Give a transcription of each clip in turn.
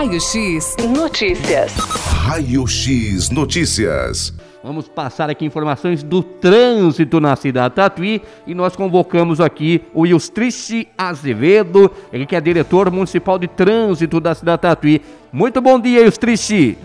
Raio X Notícias. Raio X Notícias. Vamos passar aqui informações do trânsito na cidade Tatuí e nós convocamos aqui o Ilstrice Azevedo, ele que é diretor municipal de trânsito da cidade Tatuí. Muito bom dia, Ilstrice.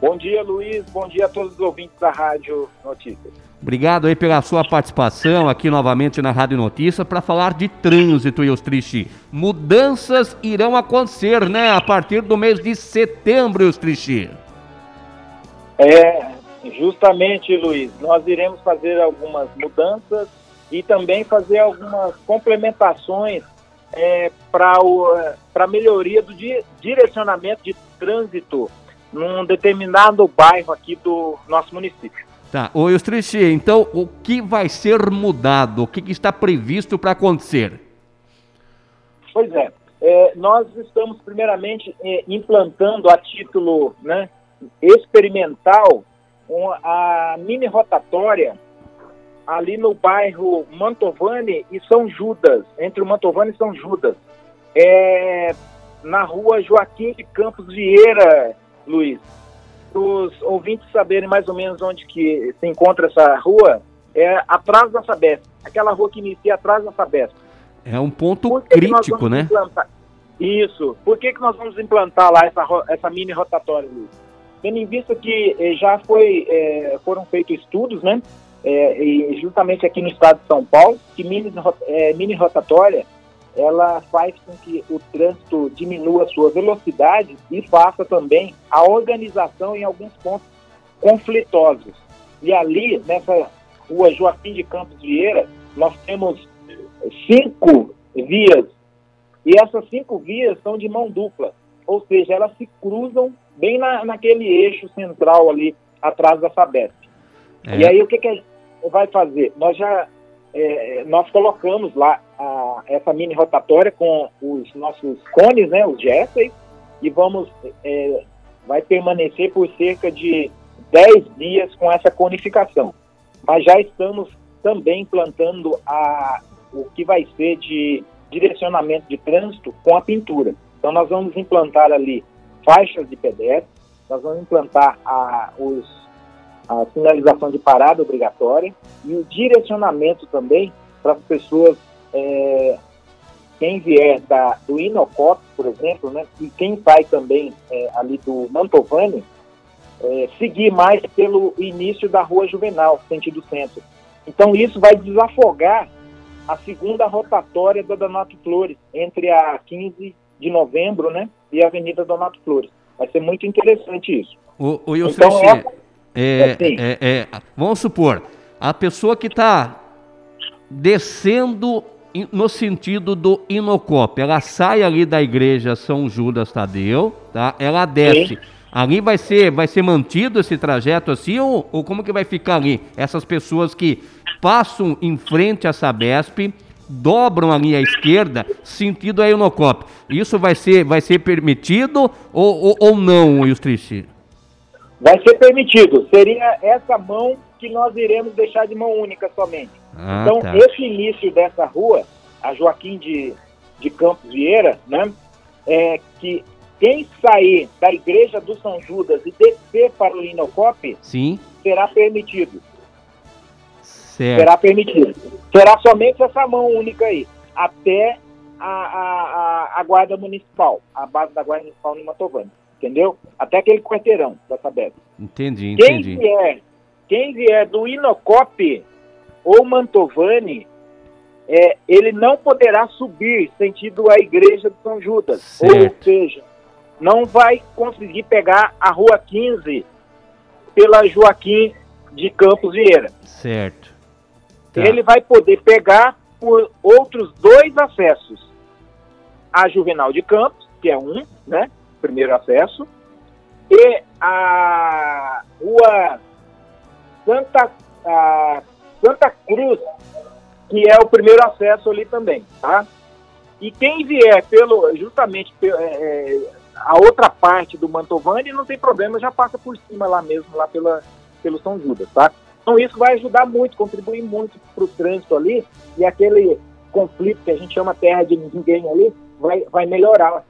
Bom dia, Luiz. Bom dia a todos os ouvintes da Rádio Notícias. Obrigado aí pela sua participação aqui novamente na Rádio Notícia para falar de trânsito, Eustrichi. Mudanças irão acontecer, né, a partir do mês de setembro, Eustrichi. É, justamente, Luiz. Nós iremos fazer algumas mudanças e também fazer algumas complementações é, para a melhoria do di direcionamento de trânsito num determinado bairro aqui do nosso município. Tá, ô Eustrici, então o que vai ser mudado? O que, que está previsto para acontecer? Pois é, é, nós estamos primeiramente é, implantando a título né, experimental a mini rotatória ali no bairro Mantovani e São Judas, entre o Mantovani e São Judas, é, na rua Joaquim de Campos Vieira, Luiz os ouvintes saberem mais ou menos onde que se encontra essa rua, é atrás da Sabesp, aquela rua que inicia atrás da Sabesp. É um ponto crítico, né? Implantar? Isso. Por que, que nós vamos implantar lá essa, essa mini rotatória, Luiz? Tendo em vista que eh, já foi, eh, foram feitos estudos, né? Eh, e justamente aqui no estado de São Paulo, que mini, eh, mini rotatória ela faz com que o trânsito diminua a sua velocidade e faça também a organização em alguns pontos conflitosos. E ali, nessa rua Joaquim de Campos Vieira, nós temos cinco vias, e essas cinco vias são de mão dupla, ou seja, elas se cruzam bem na, naquele eixo central ali, atrás da Sabesp. É. E aí, o que, que a gente vai fazer? Nós já é, nós colocamos lá a, essa mini rotatória com os nossos cones, né, os Jessey, e vamos, é, vai permanecer por cerca de 10 dias com essa conificação. Mas já estamos também implantando a, o que vai ser de direcionamento de trânsito com a pintura. Então nós vamos implantar ali faixas de pedestre, nós vamos implantar a, os a sinalização de parada obrigatória e o direcionamento também para as pessoas, é, quem vier da, do Inocop, por exemplo, né, e quem sai também é, ali do Mantovani, é, seguir mais pelo início da Rua Juvenal, sentido centro. Então isso vai desafogar a segunda rotatória da Donato Flores, entre a 15 de novembro né, e a Avenida Donato Flores. Vai ser muito interessante isso. O, o então, é, é, é, é, vamos supor, a pessoa que está descendo no sentido do Inocop, ela sai ali da igreja São Judas Tadeu, tá? Ela desce. Sim. Ali vai ser, vai ser mantido esse trajeto assim ou, ou como que vai ficar ali? Essas pessoas que passam em frente à Sabesp, dobram ali à esquerda, sentido a Inocop. Isso vai ser, vai ser permitido ou, ou, ou não, Justiça? Vai ser permitido. Seria essa mão que nós iremos deixar de mão única somente. Ah, então, tá. esse início dessa rua, a Joaquim de, de Campos Vieira, né, é que quem sair da igreja do São Judas e descer para o Linocop, Sim. será permitido. Certo. Será permitido. Será somente essa mão única aí, até a, a, a, a Guarda Municipal, a base da Guarda Municipal no Matovani entendeu? Até aquele quarteirão da Sabesp. Entendi, entendi. Quem vier, quem vier do Inocop ou Mantovani, é, ele não poderá subir sentido a igreja de São Judas. Certo. Ou seja, não vai conseguir pegar a rua 15 pela Joaquim de Campos Vieira. Certo. Tá. Ele vai poder pegar por outros dois acessos. A Juvenal de Campos, que é um, né? primeiro acesso, e a Santa, Santa Cruz, que é o primeiro acesso ali também, tá? E quem vier pelo, justamente é, é, a outra parte do Mantovani, não tem problema, já passa por cima lá mesmo, lá pela, pelo São Judas, tá? Então isso vai ajudar muito, contribuir muito para o trânsito ali, e aquele conflito que a gente chama terra de ninguém ali, vai, vai melhorar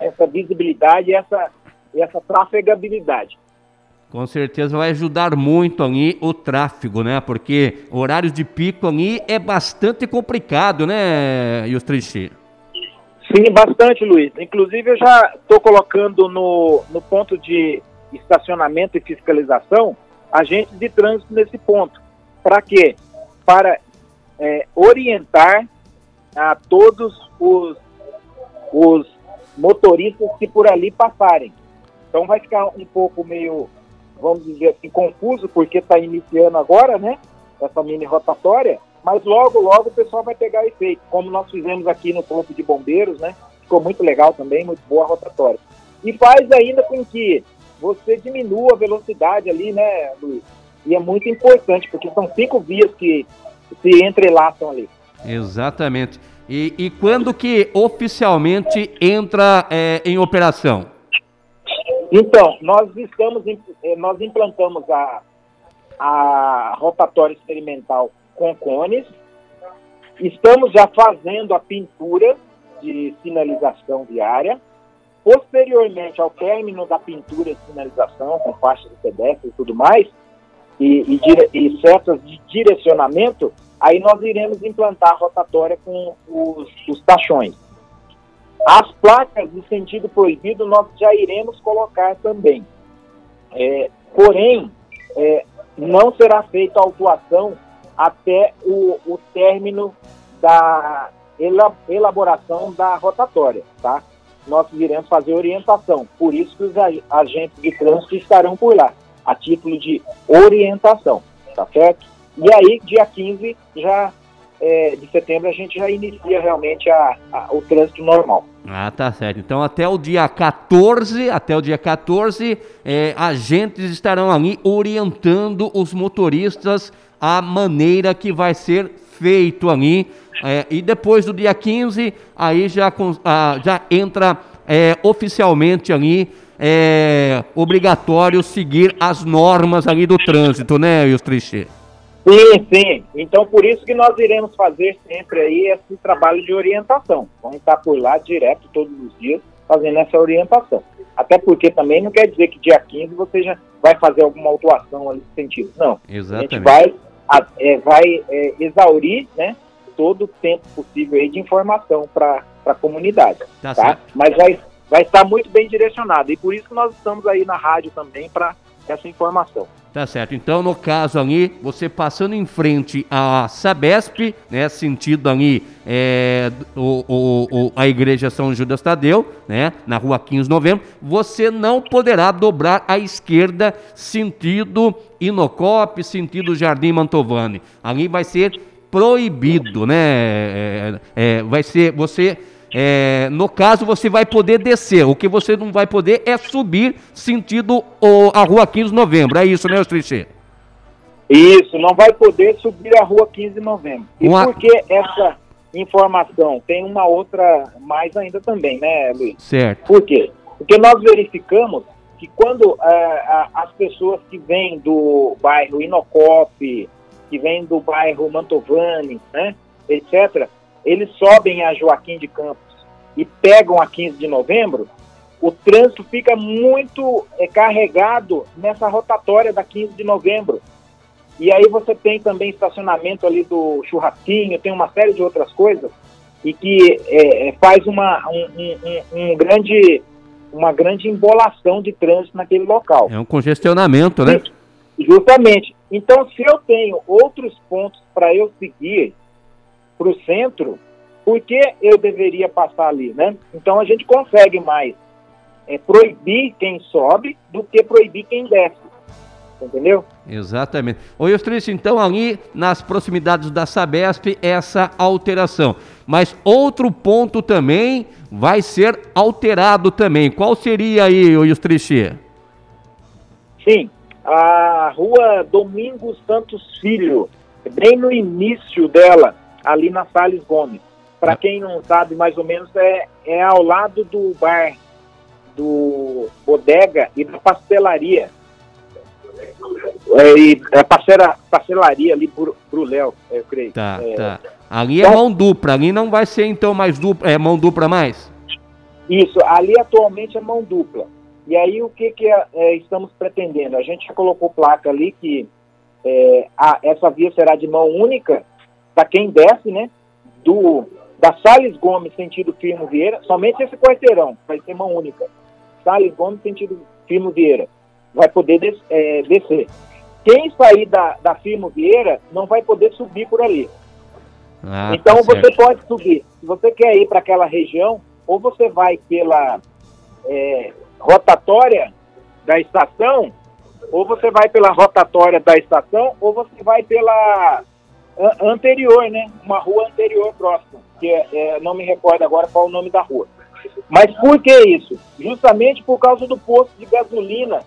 essa visibilidade e essa, essa trafegabilidade. Com certeza vai ajudar muito ali o tráfego, né? Porque horários de pico ali é bastante complicado, né, Yustrichi? Sim, bastante, Luiz. Inclusive, eu já estou colocando no, no ponto de estacionamento e fiscalização agentes de trânsito nesse ponto. Para quê? Para é, orientar a todos os, os motoristas que por ali passarem. Então vai ficar um pouco meio vamos dizer assim, confuso, porque está iniciando agora, né? Essa mini rotatória, mas logo, logo o pessoal vai pegar efeito, como nós fizemos aqui no Corpo de Bombeiros, né? Ficou muito legal também, muito boa a rotatória. E faz ainda com que você diminua a velocidade ali, né, Luiz? E é muito importante, porque são cinco vias que se entrelaçam ali. Exatamente. E, e quando que oficialmente entra é, em operação? Então, nós estamos, eh, nós implantamos a, a rotatória experimental com cones, estamos já fazendo a pintura de sinalização viária, posteriormente ao término da pintura de sinalização, com faixa de pedestre e tudo mais, e, e, e setas de direcionamento, aí nós iremos implantar a rotatória com os, os tachões. As placas de sentido proibido nós já iremos colocar também. É, porém, é, não será feita a autuação até o, o término da elaboração da rotatória, tá? Nós iremos fazer orientação, por isso que os agentes de trânsito estarão por lá, a título de orientação, tá certo? E aí, dia 15 já é, de setembro a gente já inicia realmente a, a, o trânsito normal. Ah, tá certo. Então até o dia 14, até o dia 14, é, agentes estarão ali orientando os motoristas a maneira que vai ser feito ali. É, e depois do dia 15, aí já, já entra é, oficialmente ali é, obrigatório seguir as normas ali do trânsito, né, Yustriche? Sim, sim. Então, por isso que nós iremos fazer sempre aí esse trabalho de orientação. Vamos estar por lá direto todos os dias fazendo essa orientação. Até porque também não quer dizer que dia 15 você já vai fazer alguma autuação ali nesse sentido. Não. Exatamente. A gente vai, a, é, vai é, exaurir né, todo o tempo possível aí de informação para a comunidade. Tá, tá? Mas vai, vai estar muito bem direcionado. E por isso que nós estamos aí na rádio também para essa informação. Tá certo. Então, no caso ali, você passando em frente à Sabesp, né, sentido ali é, o, o, o, a Igreja São Judas Tadeu, né, na rua 15 de novembro, você não poderá dobrar à esquerda, sentido Inocop, sentido Jardim Mantovani. Ali vai ser proibido, né? É, é, vai ser, você é, no caso, você vai poder descer. O que você não vai poder é subir sentido o, a rua 15 de novembro. É isso, né, Ostriche? Isso, não vai poder subir a rua 15 de novembro. E uma... por que essa informação? Tem uma outra mais ainda também, né, Luiz? Certo. Por quê? Porque nós verificamos que quando é, as pessoas que vêm do bairro Inocop, que vêm do bairro Mantovani, né, etc., eles sobem a Joaquim de Campos e pegam a 15 de novembro, o trânsito fica muito é, carregado nessa rotatória da 15 de novembro. E aí você tem também estacionamento ali do churrasquinho, tem uma série de outras coisas, e que é, faz uma, um, um, um, grande, uma grande embolação de trânsito naquele local. É um congestionamento, né? Justamente. Então, se eu tenho outros pontos para eu seguir, para o centro, por que eu deveria passar ali, né? Então a gente consegue mais é, proibir quem sobe do que proibir quem desce. Entendeu? Exatamente. Ô Eustrício, então ali nas proximidades da Sabesp, essa alteração. Mas outro ponto também vai ser alterado também. Qual seria aí, ô Eustrício? Sim, a rua Domingos Santos Filho, bem no início dela, ali na Salles Gomes. Para quem não sabe, mais ou menos, é, é ao lado do bar, do bodega e da pastelaria. É, e a parceira, pastelaria ali por, pro Léo, eu creio. Tá, é, tá. Ali é então, mão dupla, ali não vai ser então mais dupla, é mão dupla mais? Isso, ali atualmente é mão dupla. E aí o que, que é, é, estamos pretendendo? A gente já colocou placa ali que é, a, essa via será de mão única para quem desce, né? Do, da Salles Gomes, sentido Firmo Vieira, somente esse quarteirão vai ser mão única. Salles Gomes, sentido Firmo Vieira, vai poder des, é, descer. Quem sair da, da Firmo Vieira não vai poder subir por ali. Ah, então tá você pode subir. Se você quer ir para aquela região, ou você vai pela é, rotatória da estação, ou você vai pela rotatória da estação, ou você vai pela anterior, né? Uma rua anterior próxima, que é, é, não me recordo agora qual é o nome da rua. Mas por que isso? Justamente por causa do posto de gasolina.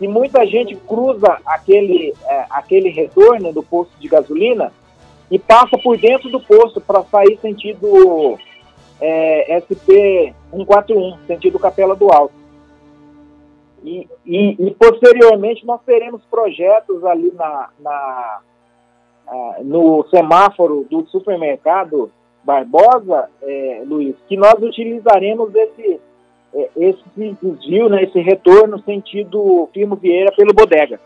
E muita gente cruza aquele, é, aquele retorno do posto de gasolina e passa por dentro do posto para sair sentido é, SP 141, sentido Capela do Alto. E, e, e, posteriormente nós teremos projetos ali na, na no semáforo do supermercado Barbosa, é, Luiz, que nós utilizaremos esse, é, esse desvio, né, esse retorno sentido Firmo Vieira pelo Bodega.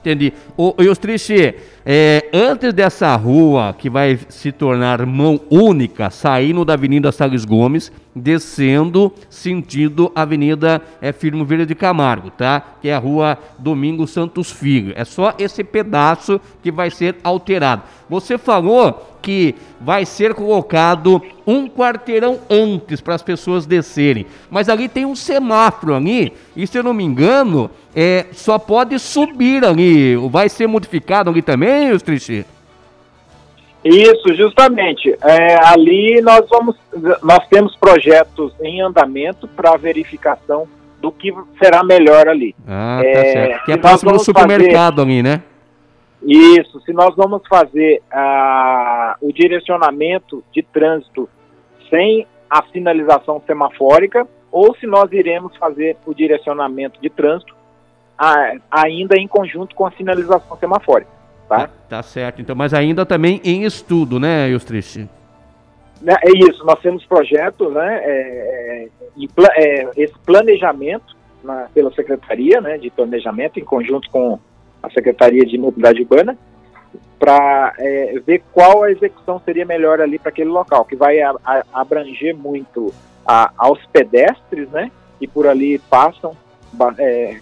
Entendi. O Ostriche, é, antes dessa rua que vai se tornar mão única, saindo da Avenida Salles Gomes, descendo sentido Avenida é, Firmo Vieira de Camargo, tá? Que é a rua Domingos Santos Filho. É só esse pedaço que vai ser alterado. Você falou que vai ser colocado um quarteirão antes para as pessoas descerem. Mas ali tem um semáforo ali, e se eu não me engano, é, só pode subir ali. Vai ser modificado ali também, os Trichy? Isso, justamente. É, ali nós vamos, nós temos projetos em andamento para verificação do que será melhor ali. Ah, tá é, certo. Que é próximo do supermercado fazer... ali, né? Isso, se nós vamos fazer ah, o direcionamento de trânsito sem a sinalização semafórica ou se nós iremos fazer o direcionamento de trânsito ah, ainda em conjunto com a sinalização semafórica. Tá? tá certo, então, mas ainda também em estudo, né, Eustriche? É, é isso, nós temos projetos, né, é, é, é, esse planejamento na, pela Secretaria né, de Planejamento, em conjunto com a Secretaria de Mobilidade Urbana, para é, ver qual a execução seria melhor ali para aquele local, que vai a, a, abranger muito a, aos pedestres, né? E por ali passam, é,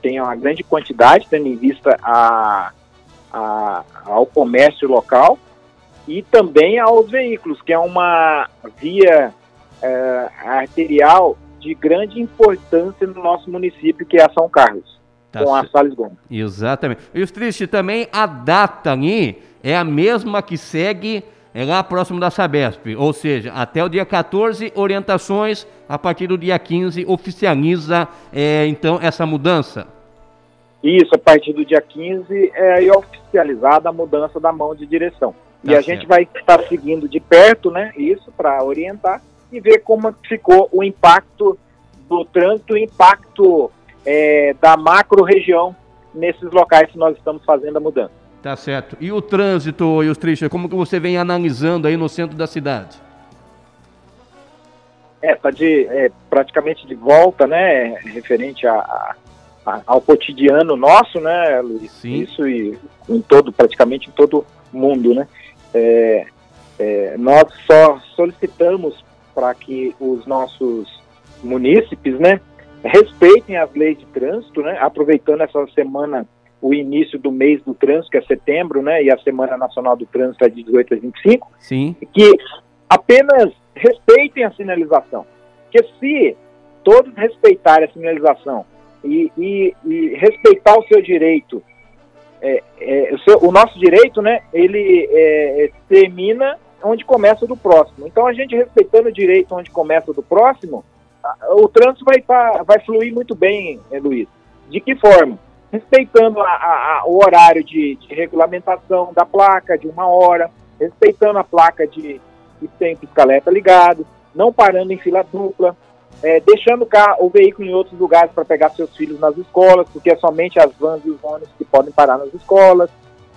tem uma grande quantidade, tendo em vista a, a, ao comércio local e também aos veículos, que é uma via é, arterial de grande importância no nosso município, que é a São Carlos. Tá com a Salles Gomes. Exatamente. E os tristes também, a data ali é a mesma que segue é lá próximo da Sabesp, ou seja, até o dia 14, orientações, a partir do dia 15, oficializa é, então essa mudança? Isso, a partir do dia 15 é oficializada a mudança da mão de direção. Tá e a certo. gente vai estar seguindo de perto, né, isso para orientar e ver como ficou o impacto do trânsito, o impacto é, da macro região nesses locais que nós estamos fazendo a mudança. Tá certo. E o trânsito, Ilustrisha, como que você vem analisando aí no centro da cidade? É, tá de, é, praticamente de volta, né, referente a, a, ao cotidiano nosso, né, Luiz? Sim. Isso e em todo, praticamente em todo mundo, né? É, é, nós só solicitamos para que os nossos munícipes, né, respeitem as leis de trânsito, né? Aproveitando essa semana, o início do mês do trânsito, que é setembro, né? E a Semana Nacional do Trânsito é de 18 a 25. Sim. Que apenas respeitem a sinalização. Porque se todos respeitarem a sinalização e, e, e respeitar o seu direito, é, é, o, seu, o, nosso direito, né? Ele é, termina onde começa do próximo. Então, a gente respeitando o direito onde começa do próximo, o trânsito vai, tá, vai fluir muito bem, eh, Luiz. De que forma? Respeitando a, a, o horário de, de, regulamentação da placa, de uma hora, respeitando a placa de, de tempo escaleta ligado, não parando em fila dupla, é, deixando o, carro, o veículo em outros lugares para pegar seus filhos nas escolas, porque é somente as vans e os ônibus que podem parar nas escolas,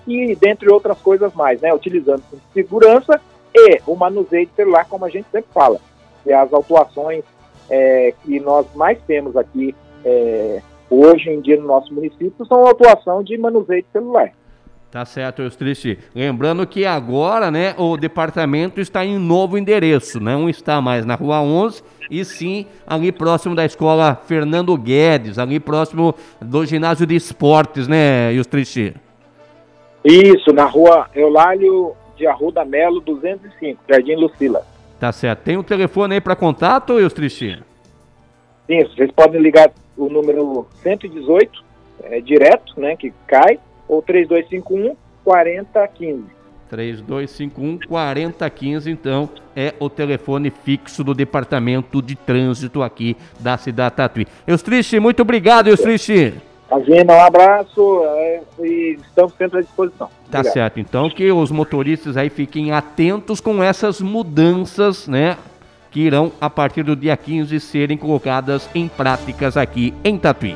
e dentre outras coisas mais, né? Utilizando segurança e o manuseio de celular, como a gente sempre fala. e as autuações é, que nós mais temos aqui é, hoje em dia no nosso município são a autuação de manuseio de celular. Tá certo, Eustriche. Lembrando que agora, né, o departamento está em novo endereço, não está mais na Rua 11, e sim ali próximo da escola Fernando Guedes, ali próximo do ginásio de esportes, né, Eustriche? Isso, na Rua Eulálio de Arruda Melo, 205, Jardim Lucila. Tá certo. Tem um telefone aí para contato, Eustriche? Sim, vocês podem ligar o número 118, é, direto, né, que cai, ou 3251 4015. 3251 4015, então, é o telefone fixo do Departamento de Trânsito aqui da cidade Tatuí. Eustriche, muito obrigado, Eustriche. Imagina, um abraço é, e estamos sempre à disposição. Tá Obrigado. certo, então que os motoristas aí fiquem atentos com essas mudanças, né? Que irão, a partir do dia 15, serem colocadas em práticas aqui em Tatuí.